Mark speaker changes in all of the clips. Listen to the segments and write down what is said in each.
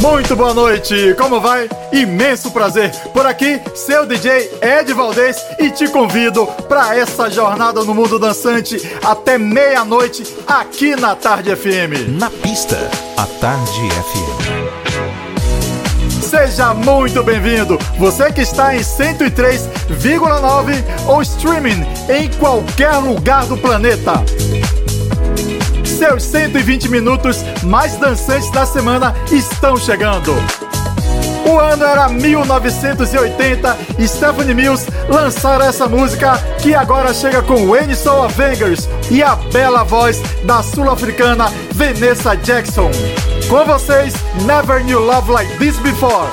Speaker 1: Muito boa noite, como vai? Imenso prazer. Por aqui, seu DJ Ed Valdez e te convido para essa jornada no mundo dançante até meia-noite aqui na Tarde FM.
Speaker 2: Na pista, a Tarde FM.
Speaker 1: Seja muito bem-vindo. Você que está em 103,9 ou streaming em qualquer lugar do planeta. Seus 120 minutos mais dançantes da semana estão chegando. O ano era 1980 e Stephanie Mills lançaram essa música que agora chega com Wayne Soul Avengers e a bela voz da sul-africana Vanessa Jackson. Com vocês, Never Knew Love Like This Before.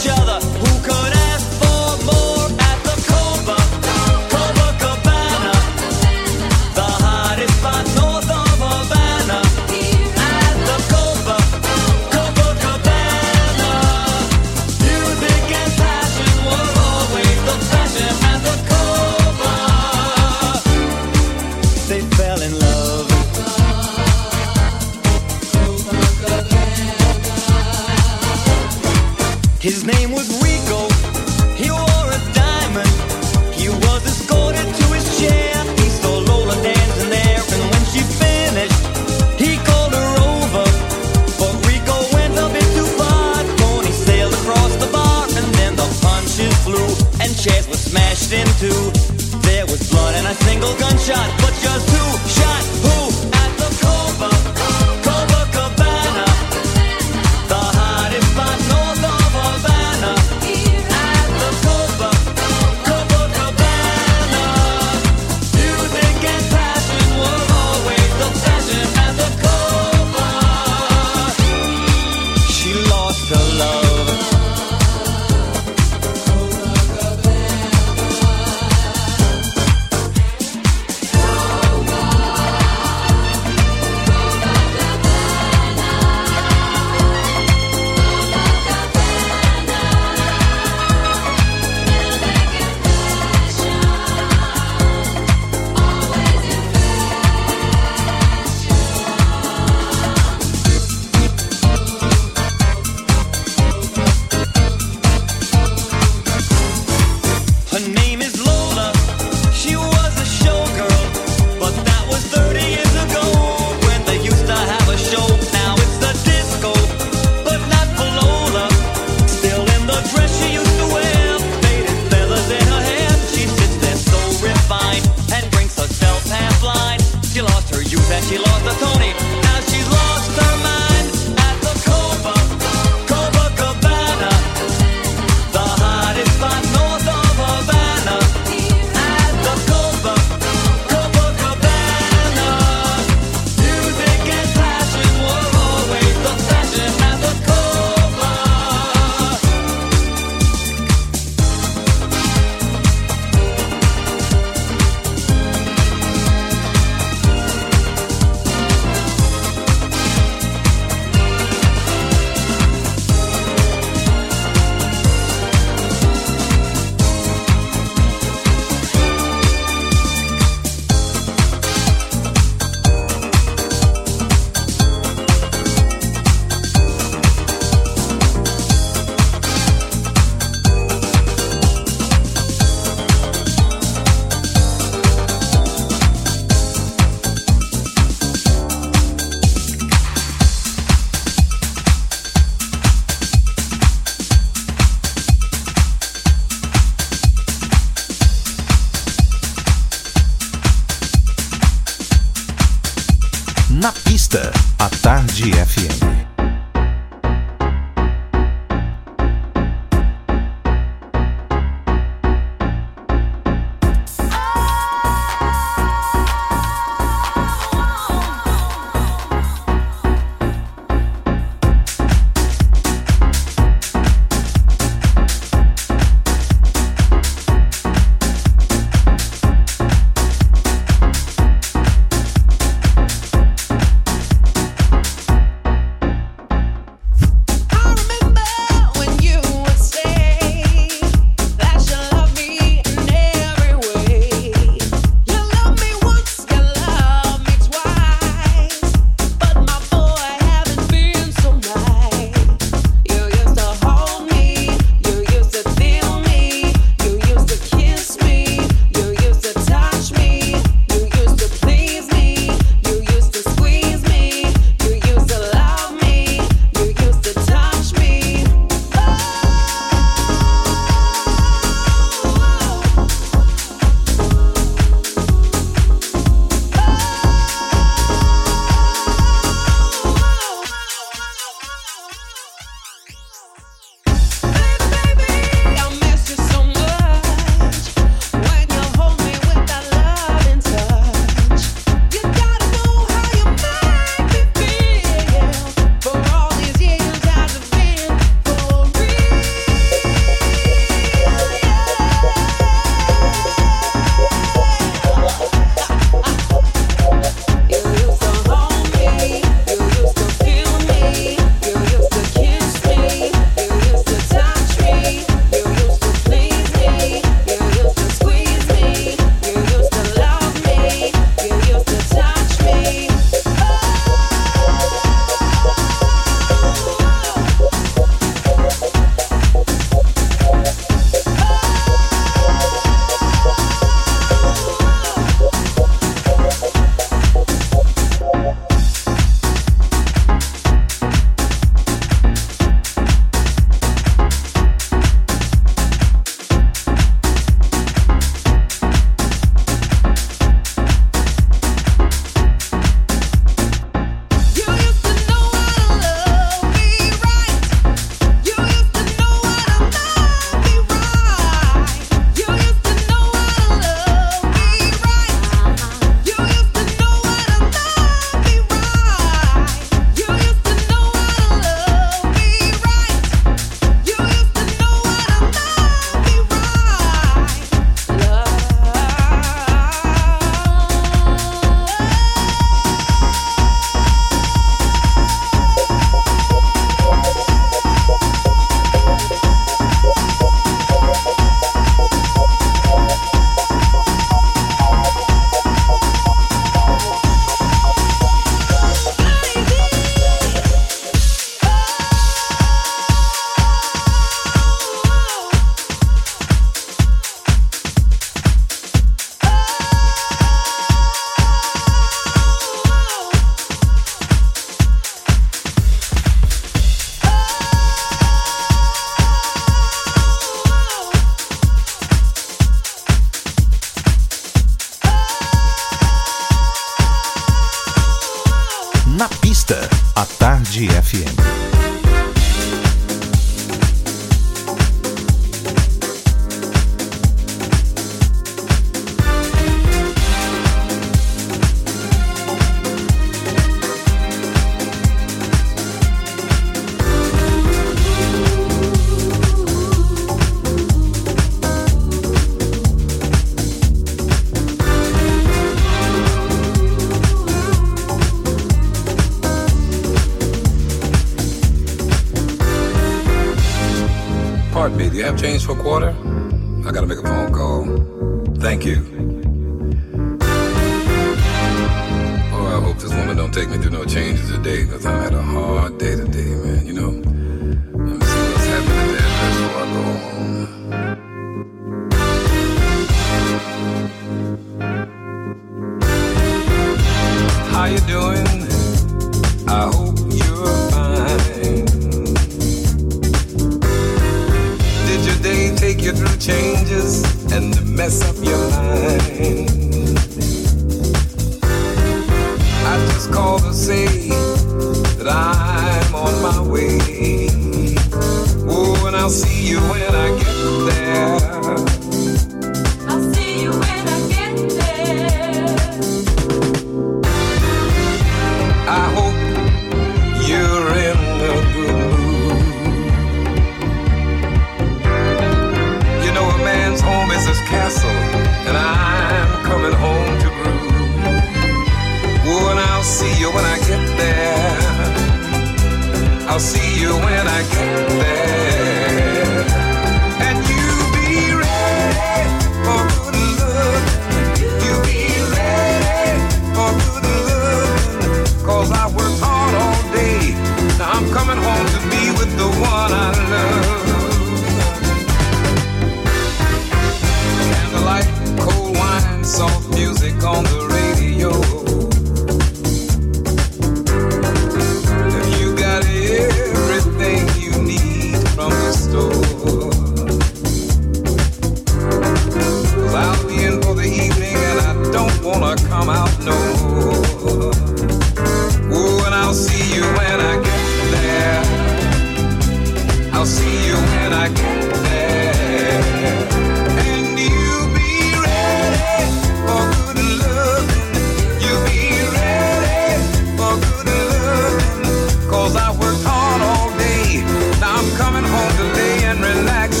Speaker 3: gone all
Speaker 4: day. Now I'm coming home to lay and relax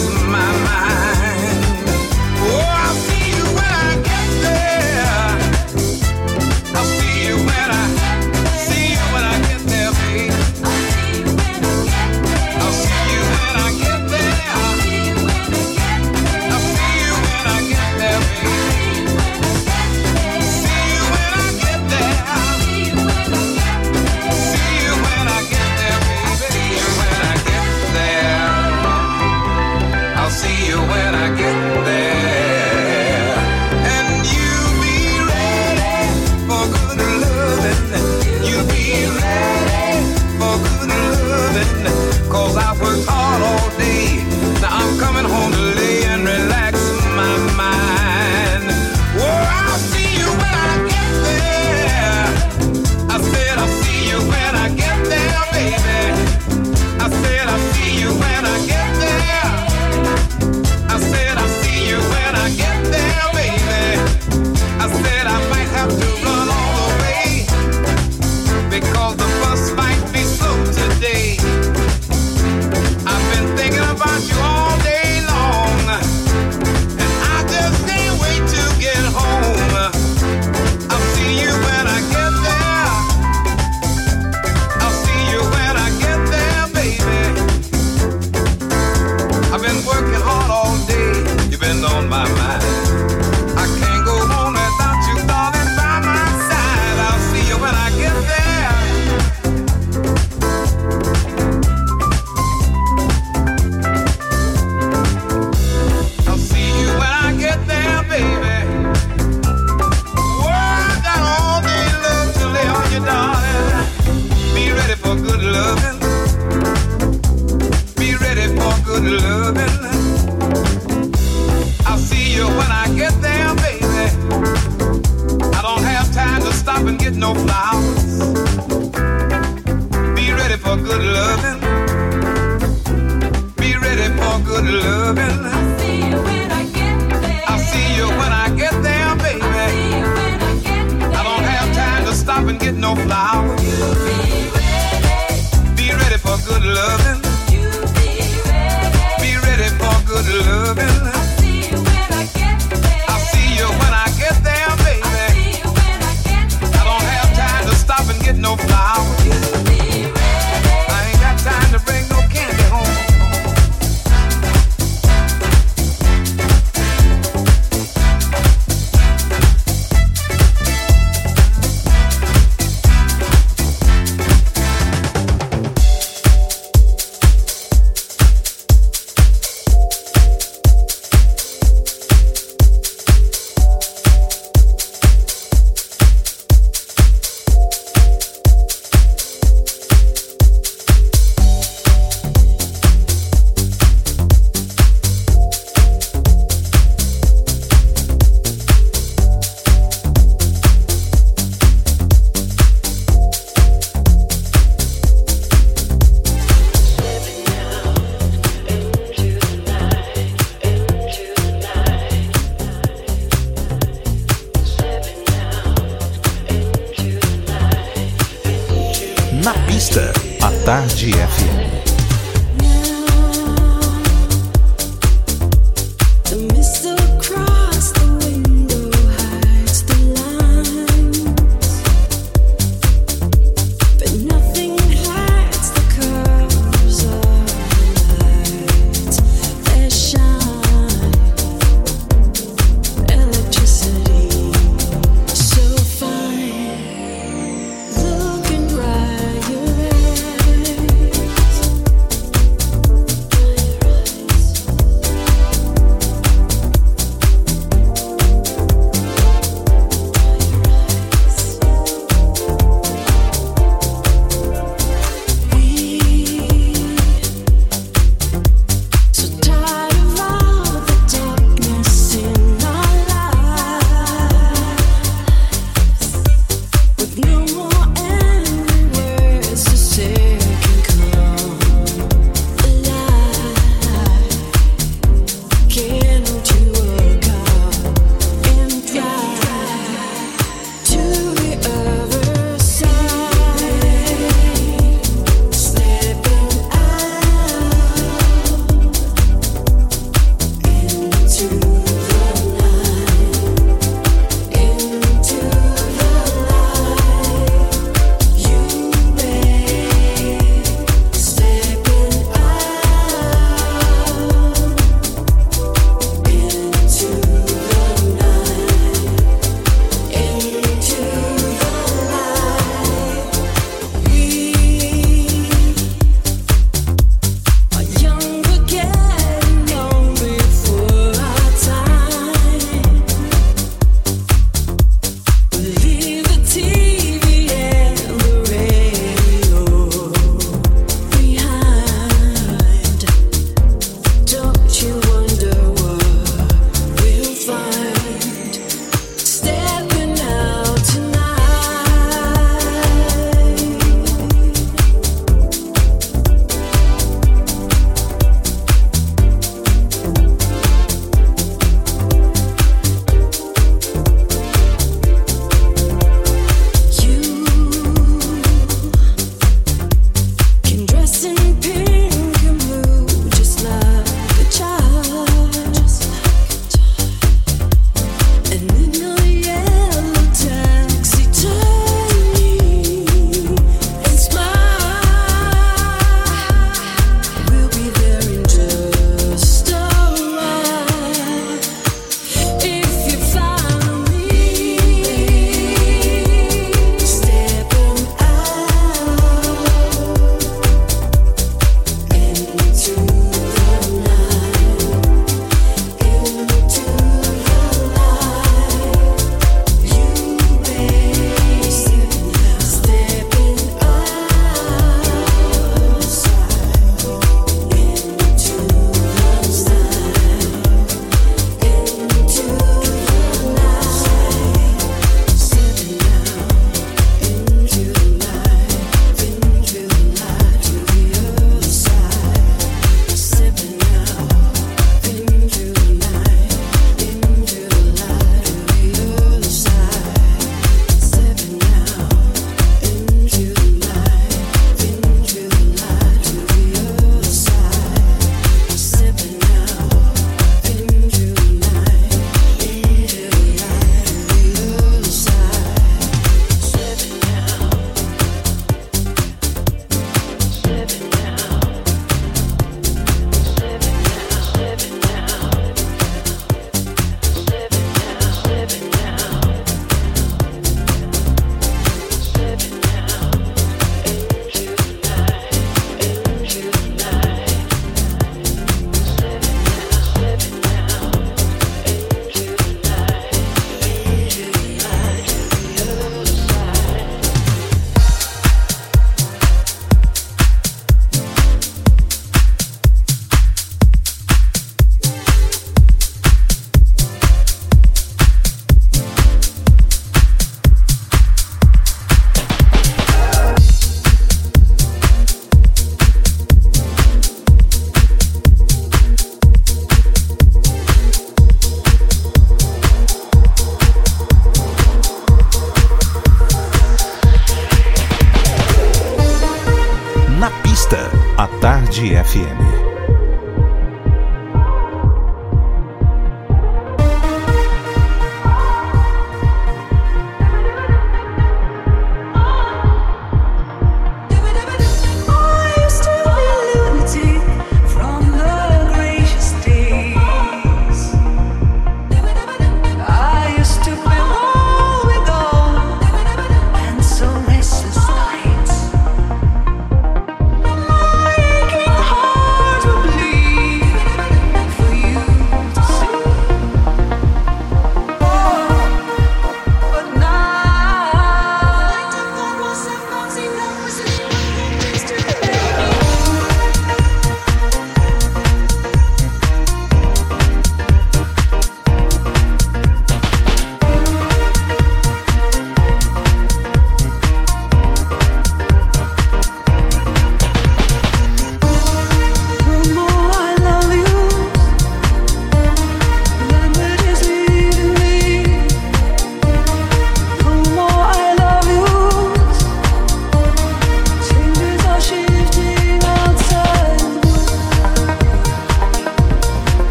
Speaker 4: Tarde
Speaker 5: FM.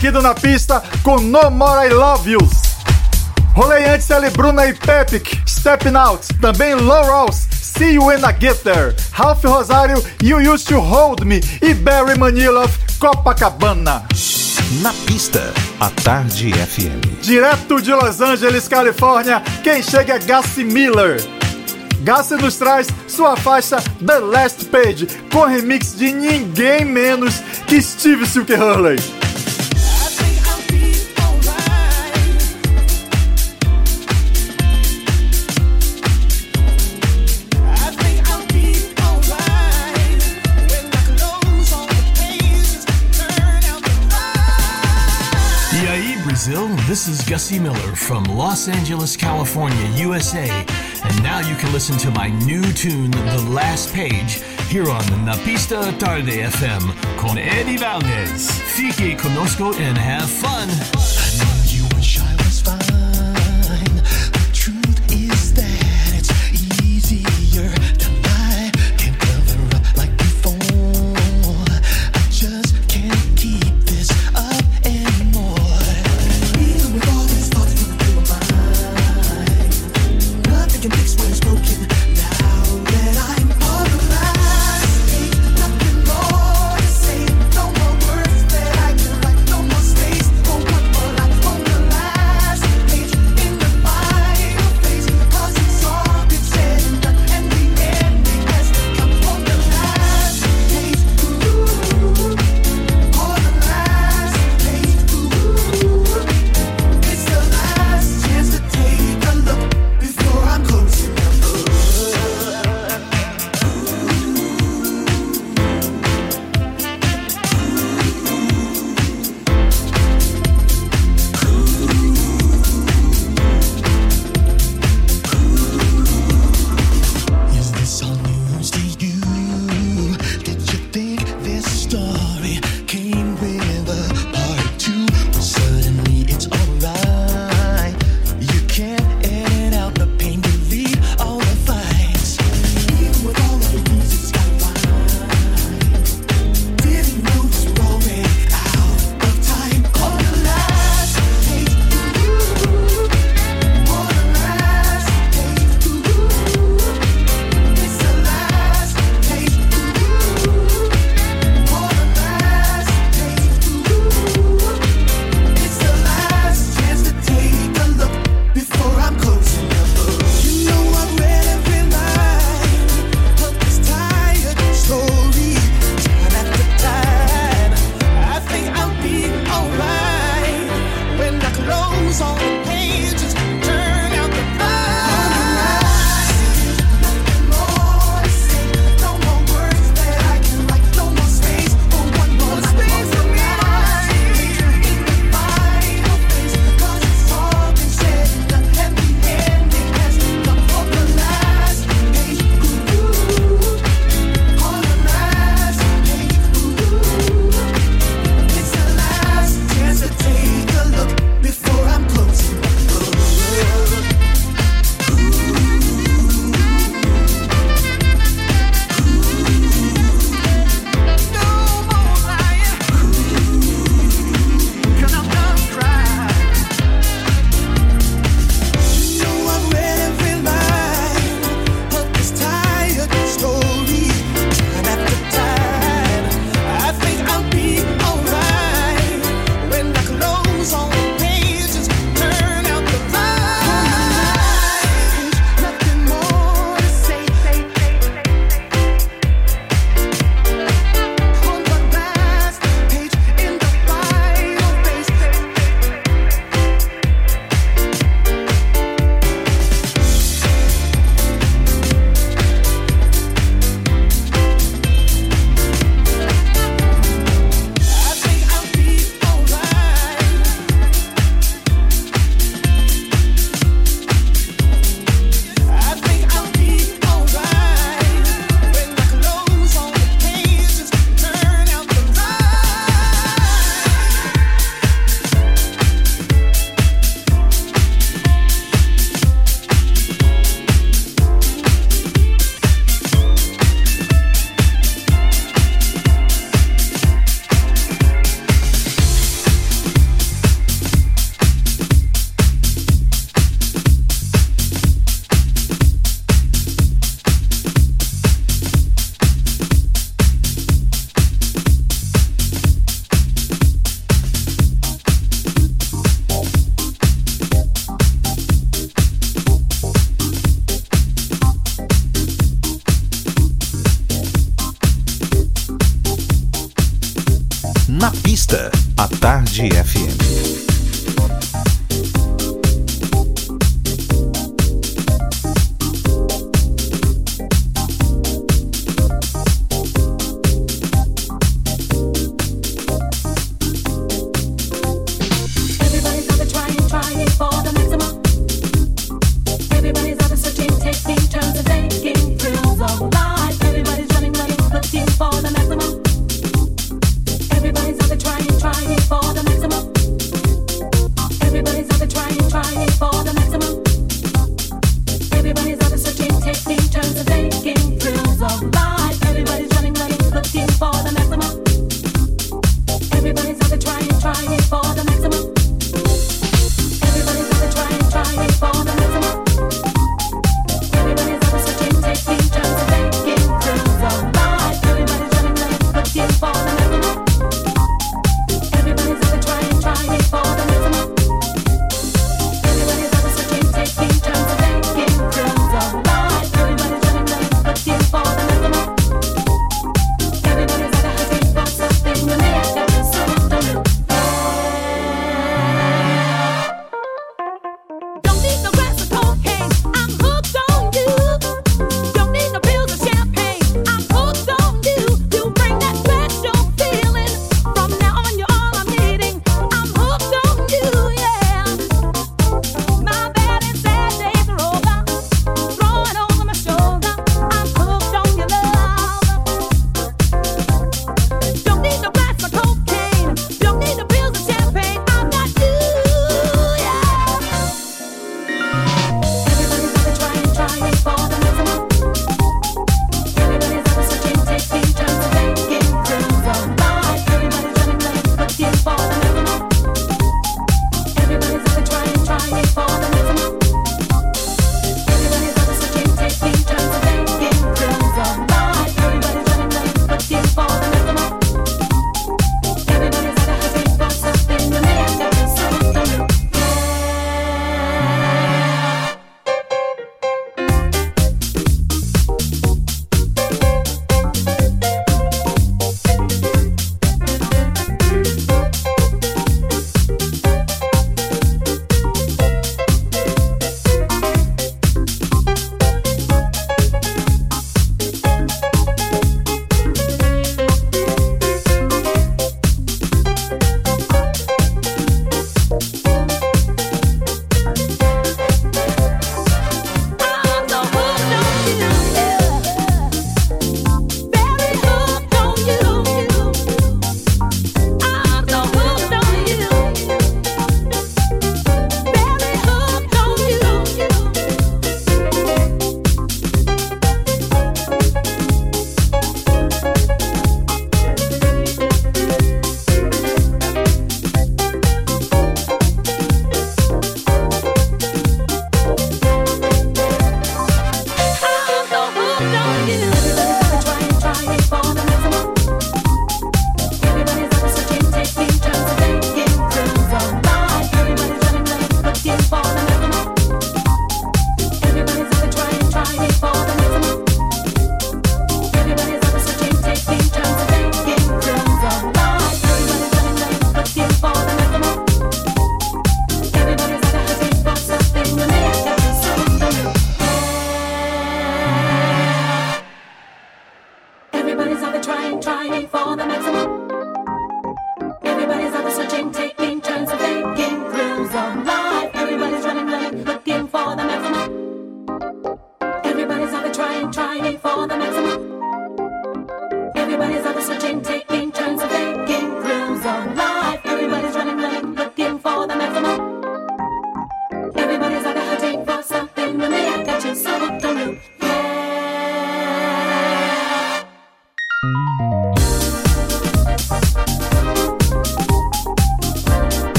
Speaker 1: Aqui do Na Pista com No More I Love You. Rolei antes ela Bruna e Pepic, Stepping Out. Também Low Ross, See You When I Get There. Ralph Rosário, You Used to Hold Me. E Barry Manilow, Copacabana.
Speaker 2: Na pista, a Tarde FM.
Speaker 1: Direto de Los Angeles, Califórnia, quem chega é Gassi Miller. Gassi nos traz sua faixa The Last Page, com remix de ninguém menos que Steve Silk Hurley.
Speaker 6: This is Gussie Miller from Los Angeles, California, USA. And now you can listen to my new tune, The Last Page, here on Na Pista Tarde FM con Eddie Valdez. Fique conosco and have fun.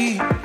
Speaker 7: be.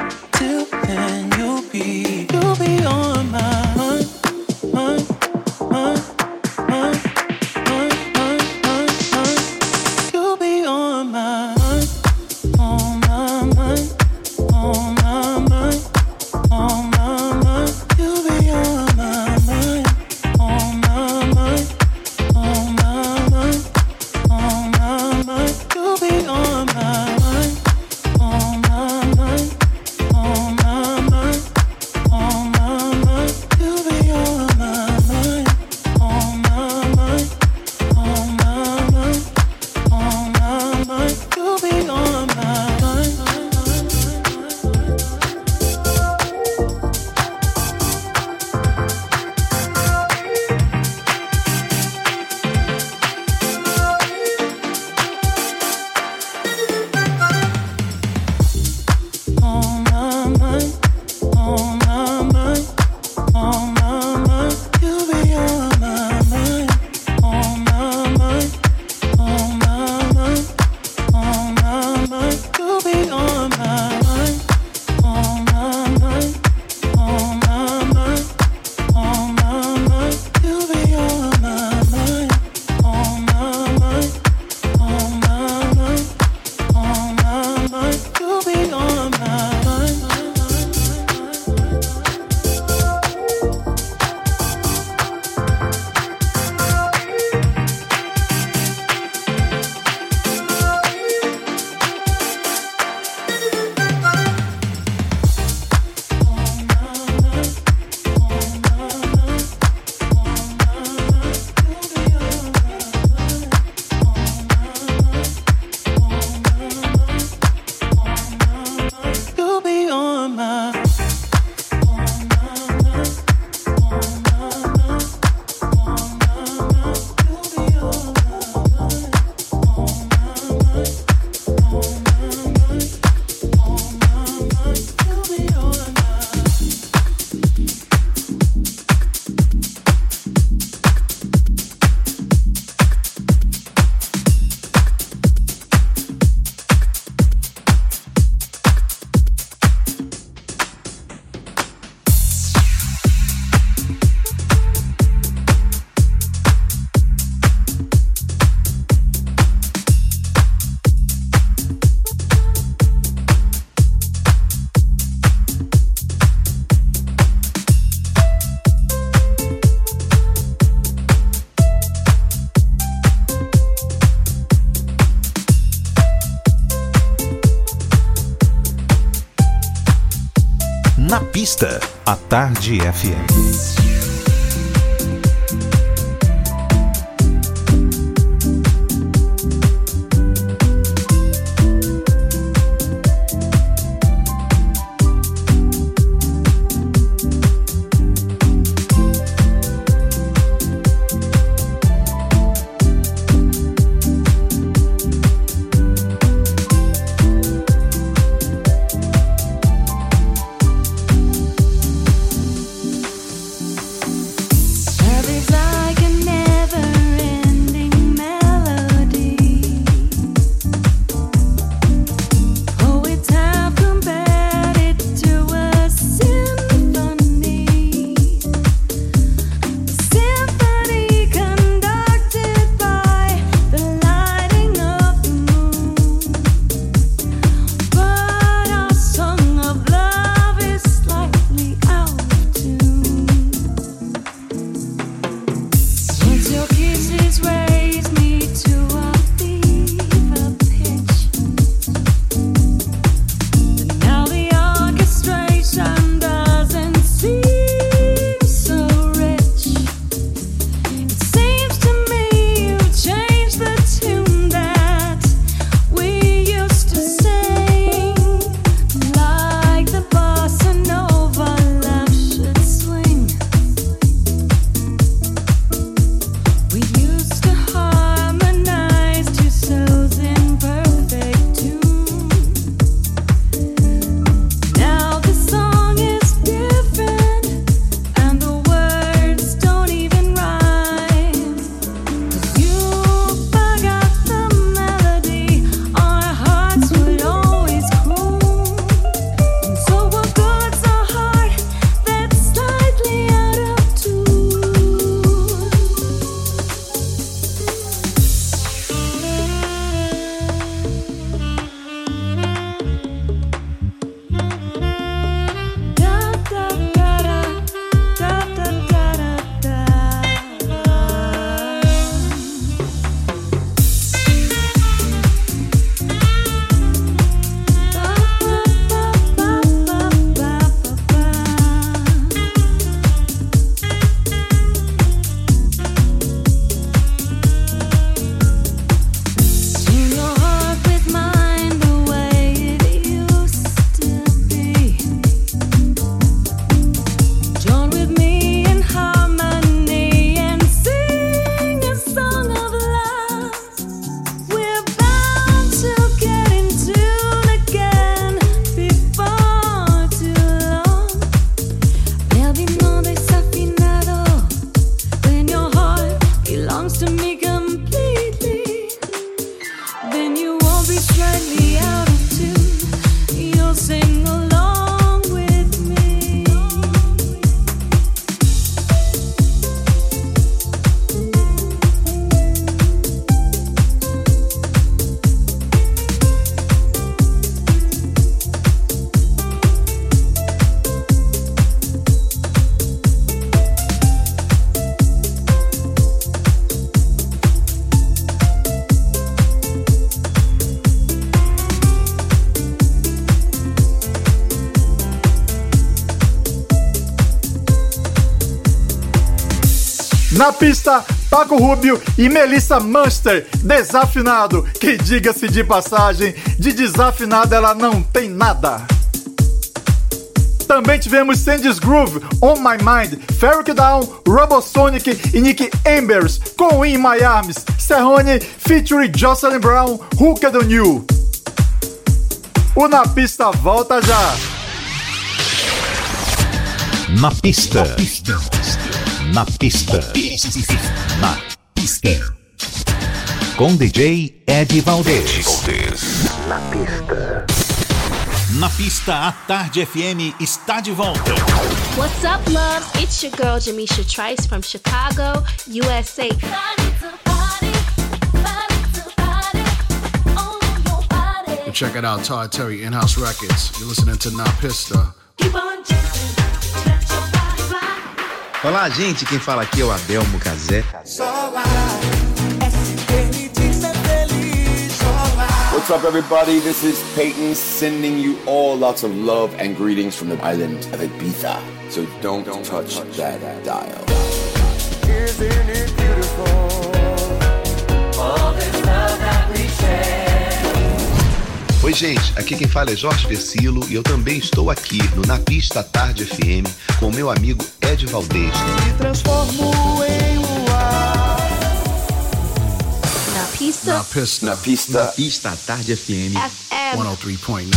Speaker 2: Entrevista Tarde FM.
Speaker 1: Na pista, Paco Rubio e Melissa Munster, desafinado, que diga-se de passagem, de desafinada ela não tem nada. Também tivemos Sandy's Groove, On My Mind, Ferric Down, Robosonic e Nick Embers com In My Arms, Serrone featuring Jocelyn Brown, Hooked on You. O Na Pista volta já.
Speaker 8: Na pista. Na pista. Na pista. Com DJ Ed Valdez. Na pista. Na pista, a Tarde FM está de volta.
Speaker 9: What's up, loves? It's your girl Jamisha Trice from Chicago, USA.
Speaker 10: Check it out, Todd Terry, In House Records. You're listening to Na Pista.
Speaker 11: Olá, gente. Quem fala aqui é o Adelmo Cazé.
Speaker 12: What's up, everybody? This is Peyton sending you all lots of love and greetings from the island of Ibiza. So don't, touch, that dial.
Speaker 6: Isn't it beautiful? All this love that we share.
Speaker 13: Oi, gente, aqui quem fala é Jorge Versilo e eu também estou aqui no Na Pista Tarde FM com meu amigo Ed Valdez.
Speaker 6: Me transformo em luar.
Speaker 9: Na pista.
Speaker 10: Na Pista.
Speaker 12: Na pista.
Speaker 13: Na Pista Tarde FM.
Speaker 9: FM.
Speaker 10: 103.9.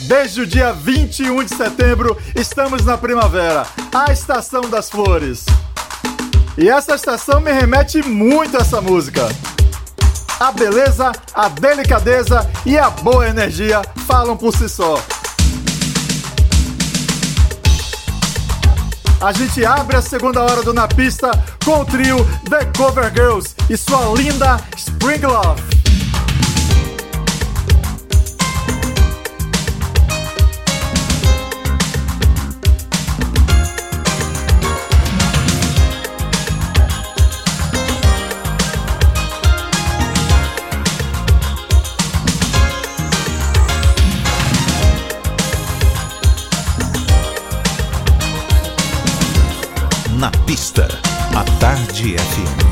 Speaker 1: Desde o dia 21 de setembro, estamos na primavera, a estação das flores. E essa estação me remete muito a essa música. A beleza, a delicadeza e a boa energia falam por si só. A gente abre a segunda hora do Na Pista com o trio The Cover Girls e sua linda Spring Love.
Speaker 8: Pista, a Tarde FM.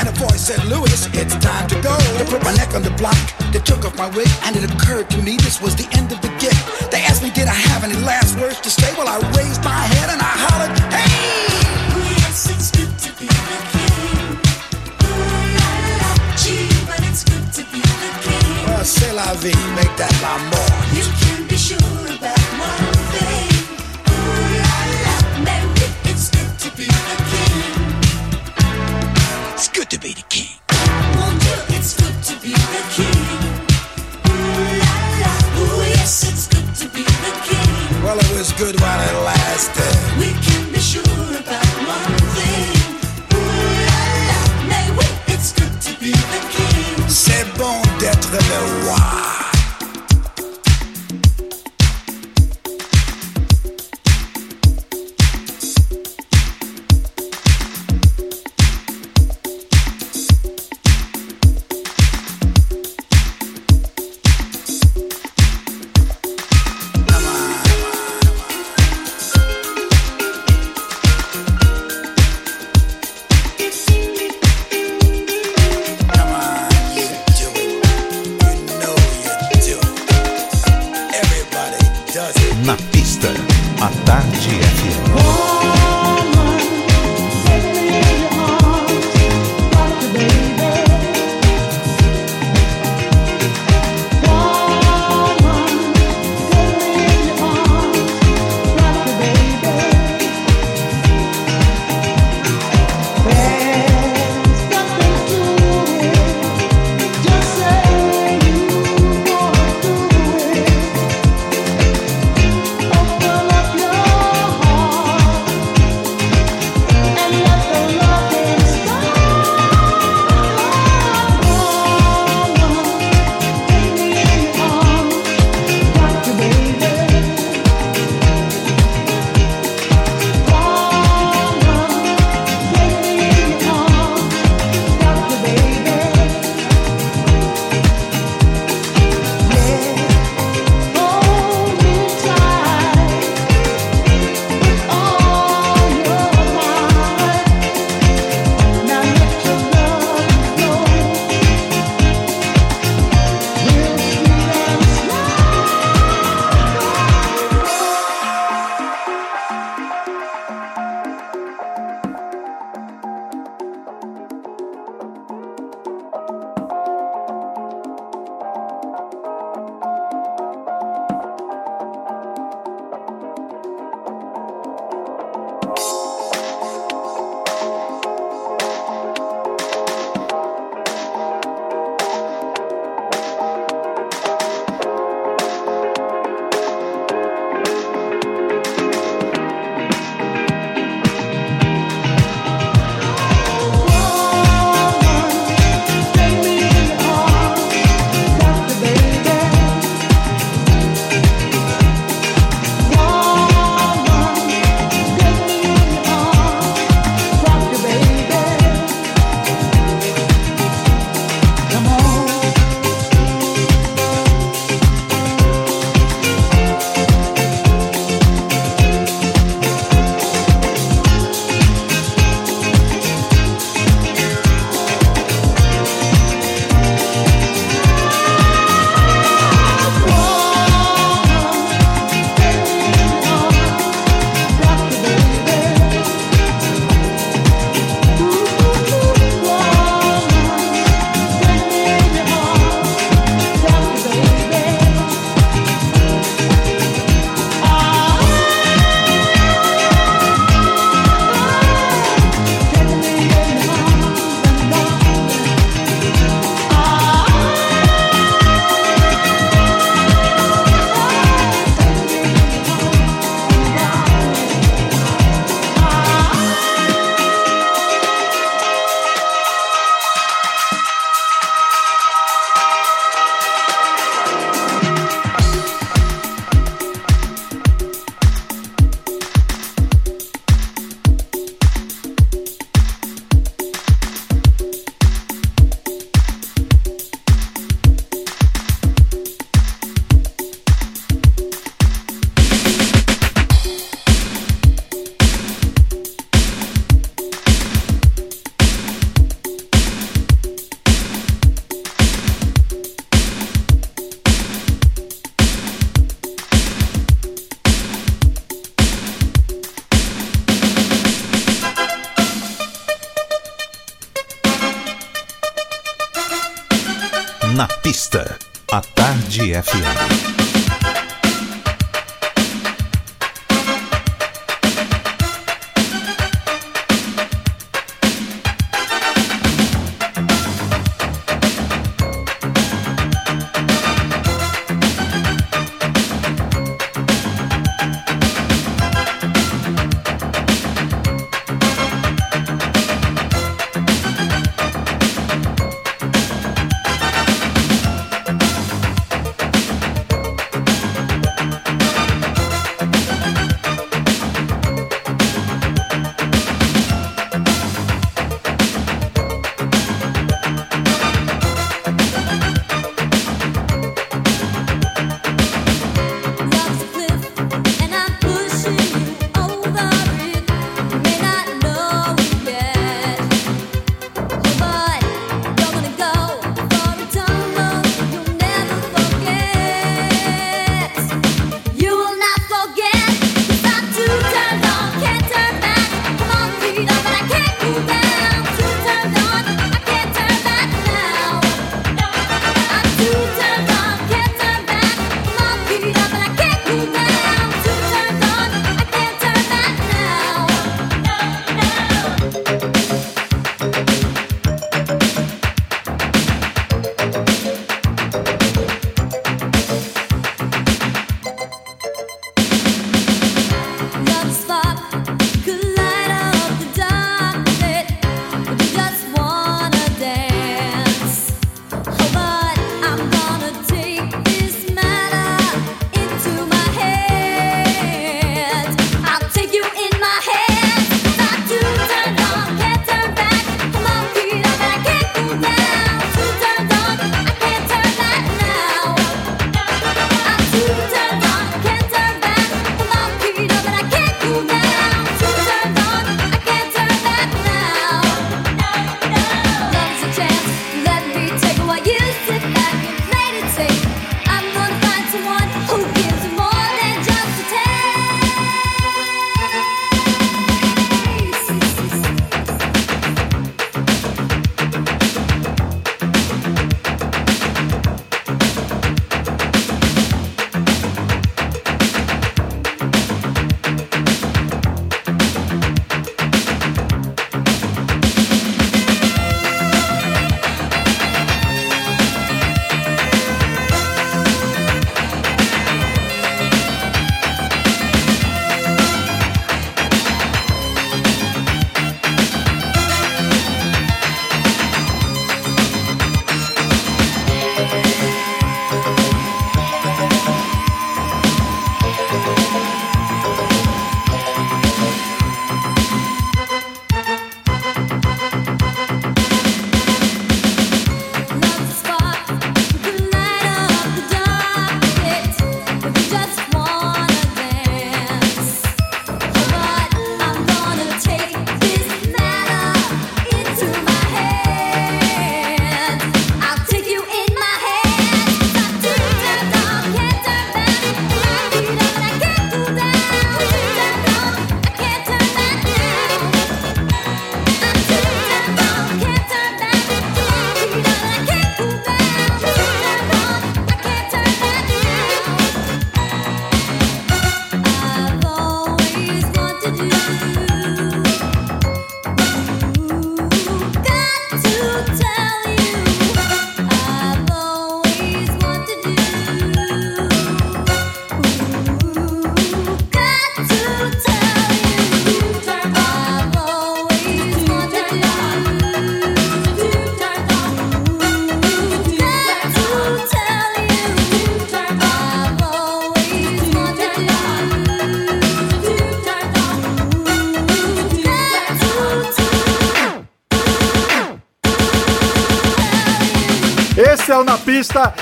Speaker 14: and
Speaker 2: a
Speaker 15: voice said, Lewis, it's time to go. They put my neck on the block, they took off my wig, and it occurred to me this was the end of the gig. They asked me, did I have any last words to say? Well, I raised my head and I hollered, hey!
Speaker 16: Yes, it's good to be the king. Ooh la la, gee, but it's good to be the king.
Speaker 15: La vie, make that l'amour.
Speaker 8: master.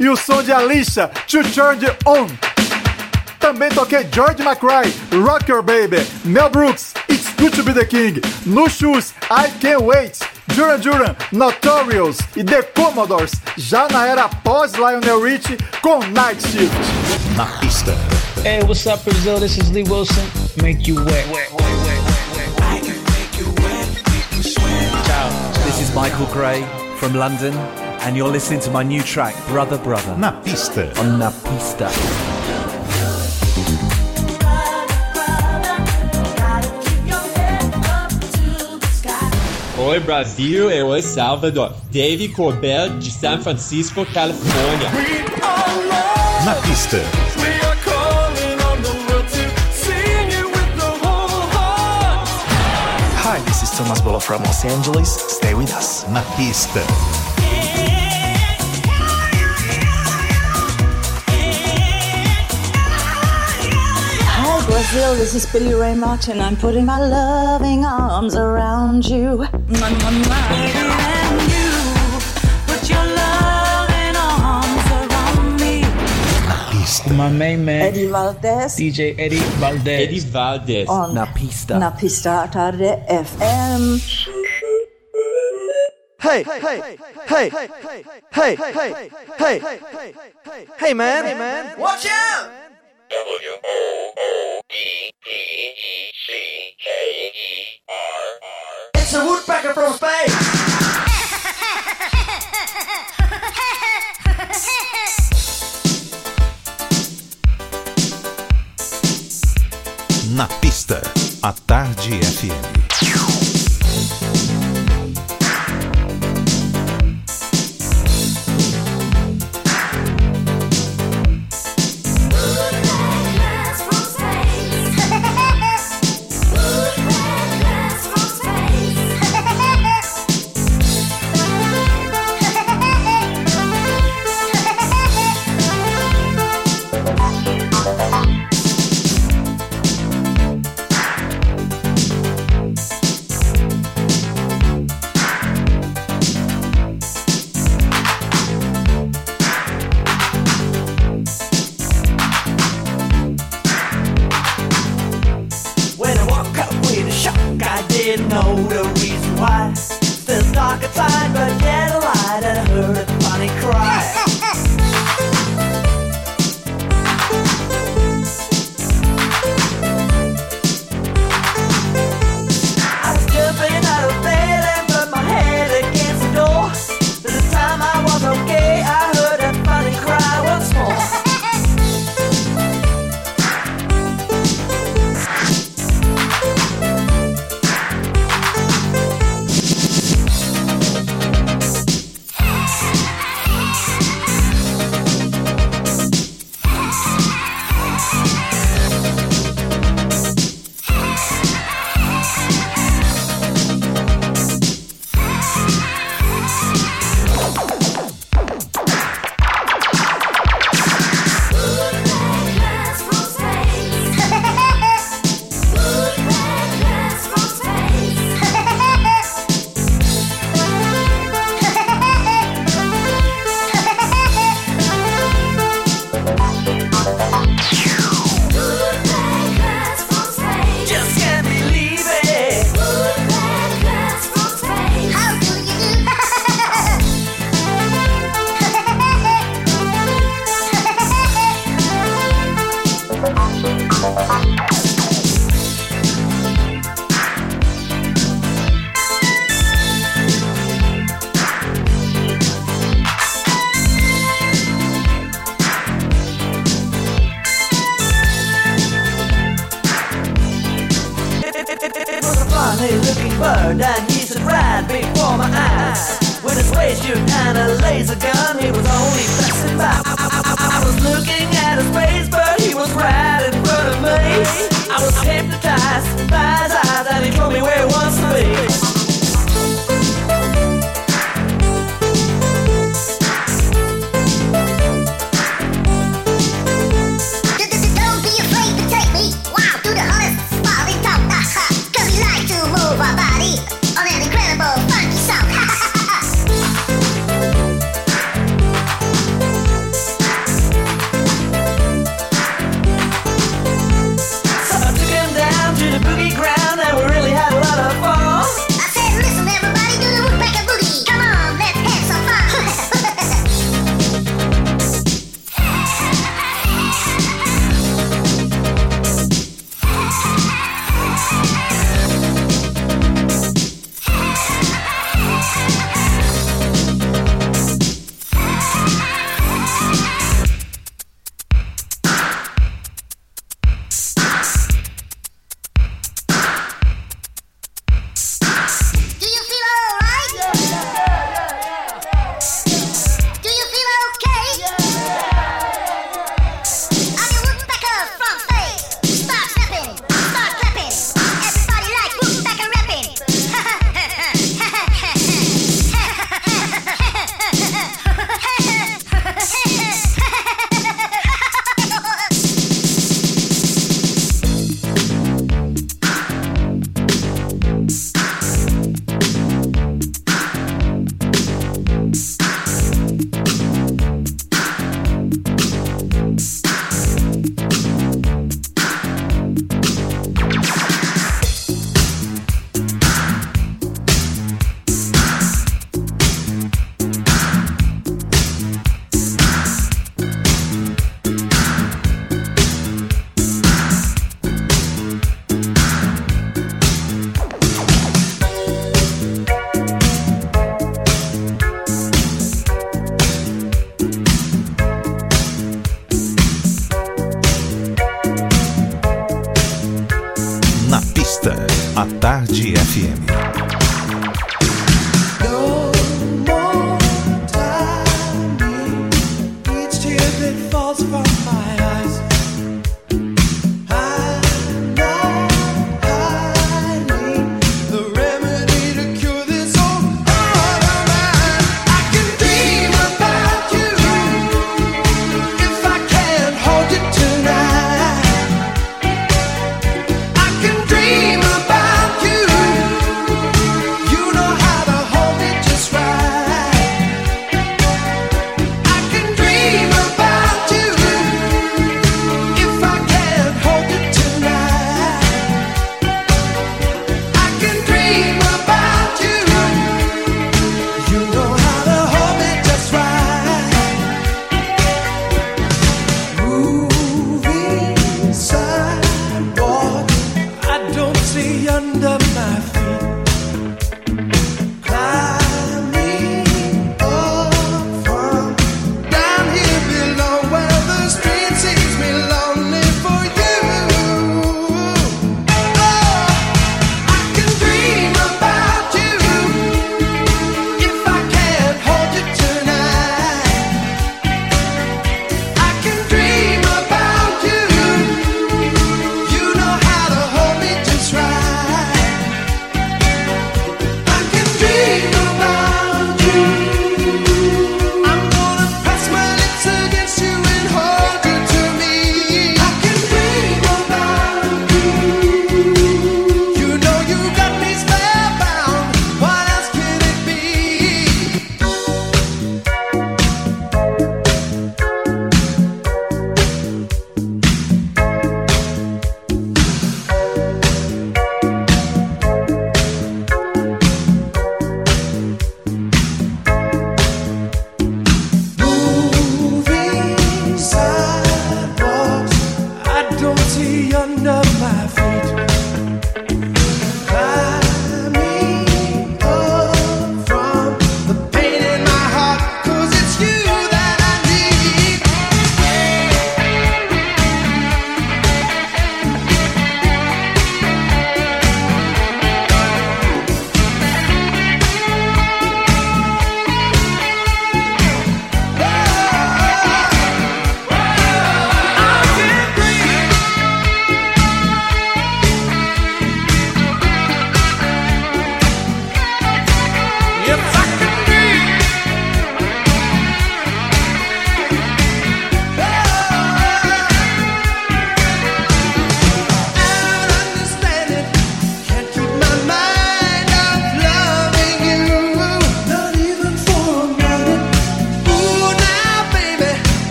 Speaker 8: e o som de Alicia, To Turn On. Também toquei George McRae, Rock Your Baby, Mel Brooks, It's Good To Be The King, No Shoes, I Can't Wait, Duran Duran, Notorious e The Commodores, já na era pós-Lionel Richie com Night Shift.
Speaker 2: Na pista.
Speaker 17: Hey, what's up, Brazil? This is Lee Wilson. Make you wet.
Speaker 18: wet, wet. This is Michael Gray from London. And you're listening to my new track, Brother Brother.
Speaker 19: Na pista.
Speaker 18: On Na Pista.
Speaker 6: Oi Brasil e oi Salvador. Dave Colbert de San Francisco, Califórnia.
Speaker 19: Na pista.
Speaker 2: Hi, this is Thomas Bolo from Los Angeles. Stay with us.
Speaker 19: Na pista.
Speaker 20: Brazil. This is Billy Ray Martin. I'm putting my loving arms around you. Mwah, mwah, mwah. And you put your loving arms around me.
Speaker 21: My main man,
Speaker 20: Eddie Valdez.
Speaker 21: DJ Eddie Valdez.
Speaker 6: Eddie Valdez.
Speaker 20: On
Speaker 18: Na Pista.
Speaker 20: Na Pista Tarde FM.
Speaker 22: Hey, hey, hey, hey, hey, hey, hey, hey, man, hey, man, watch out! It's a woodpecker from space!
Speaker 19: Na pista. A Tarde FM.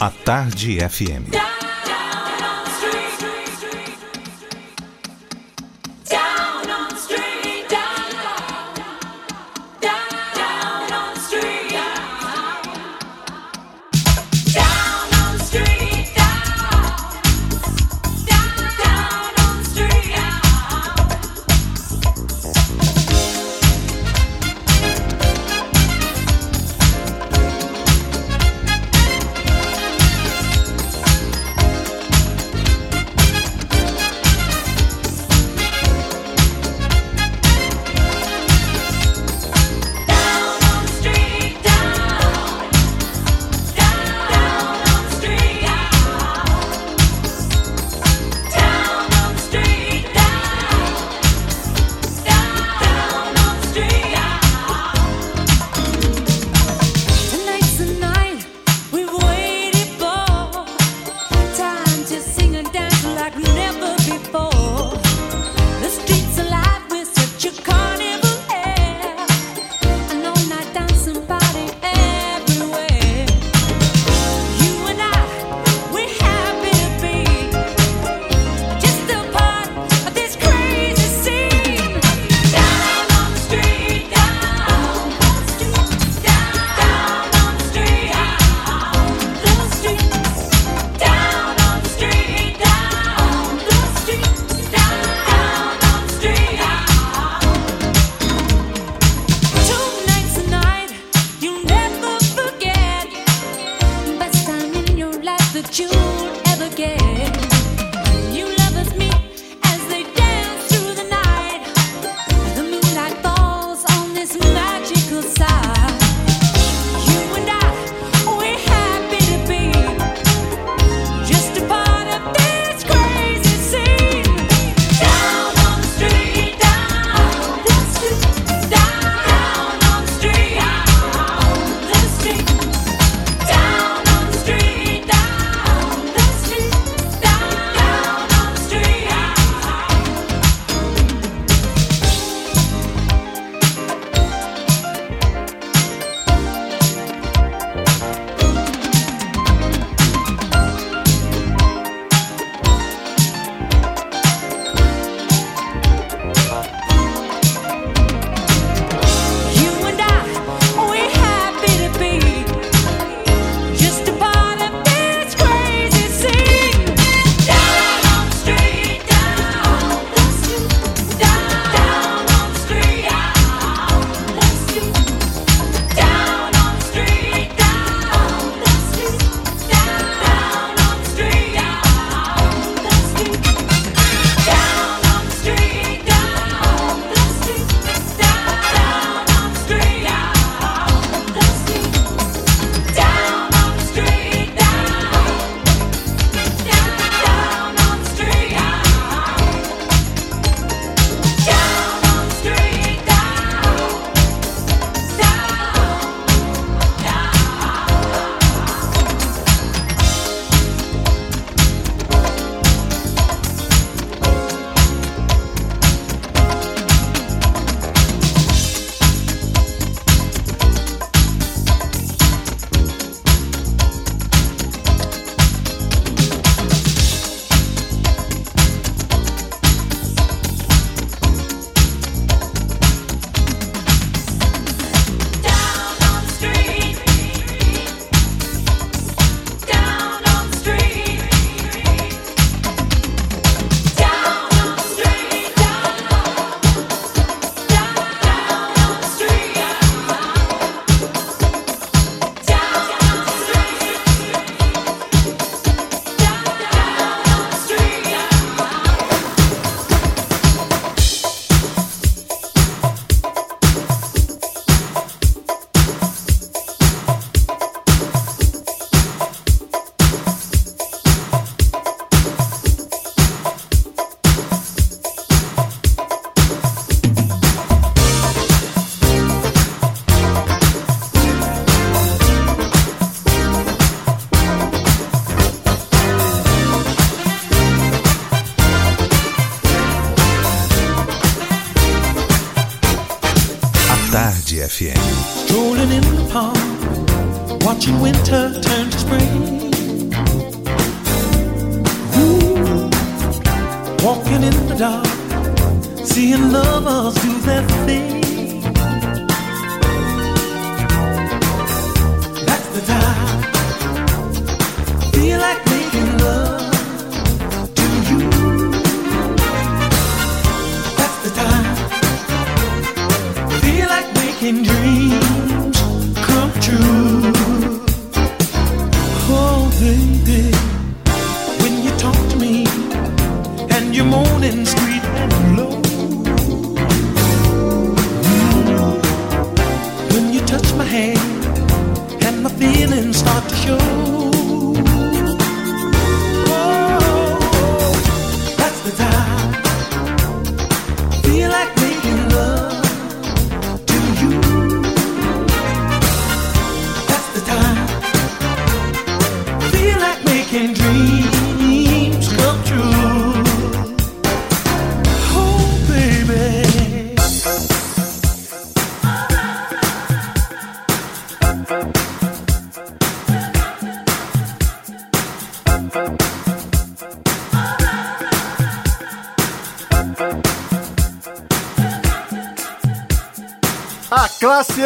Speaker 22: A
Speaker 2: Tarde FM.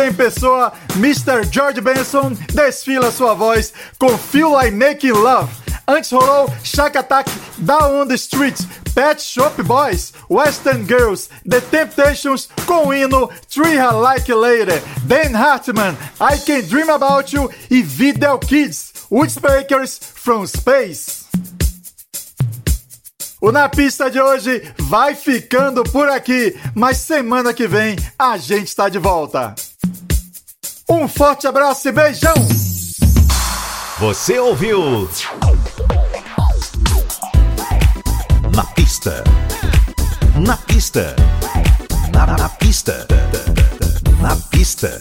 Speaker 1: Em pessoa, Mr. George Benson, desfila sua voz com Feel Like Making Love. Antes rolou Shack Attack, Down the Street, Pet Shop Boys, Western Girls, The Temptations com o hino Treat Her Like Later, Dan Hartman, I Can Dream About You e Videl Kids, Woodspakers from Space. O Na Pista de hoje vai ficando por aqui, mas semana que vem a gente está de volta. Um forte abraço e beijão!
Speaker 2: Você ouviu? Na pista. Na pista. Na, na pista. Na pista.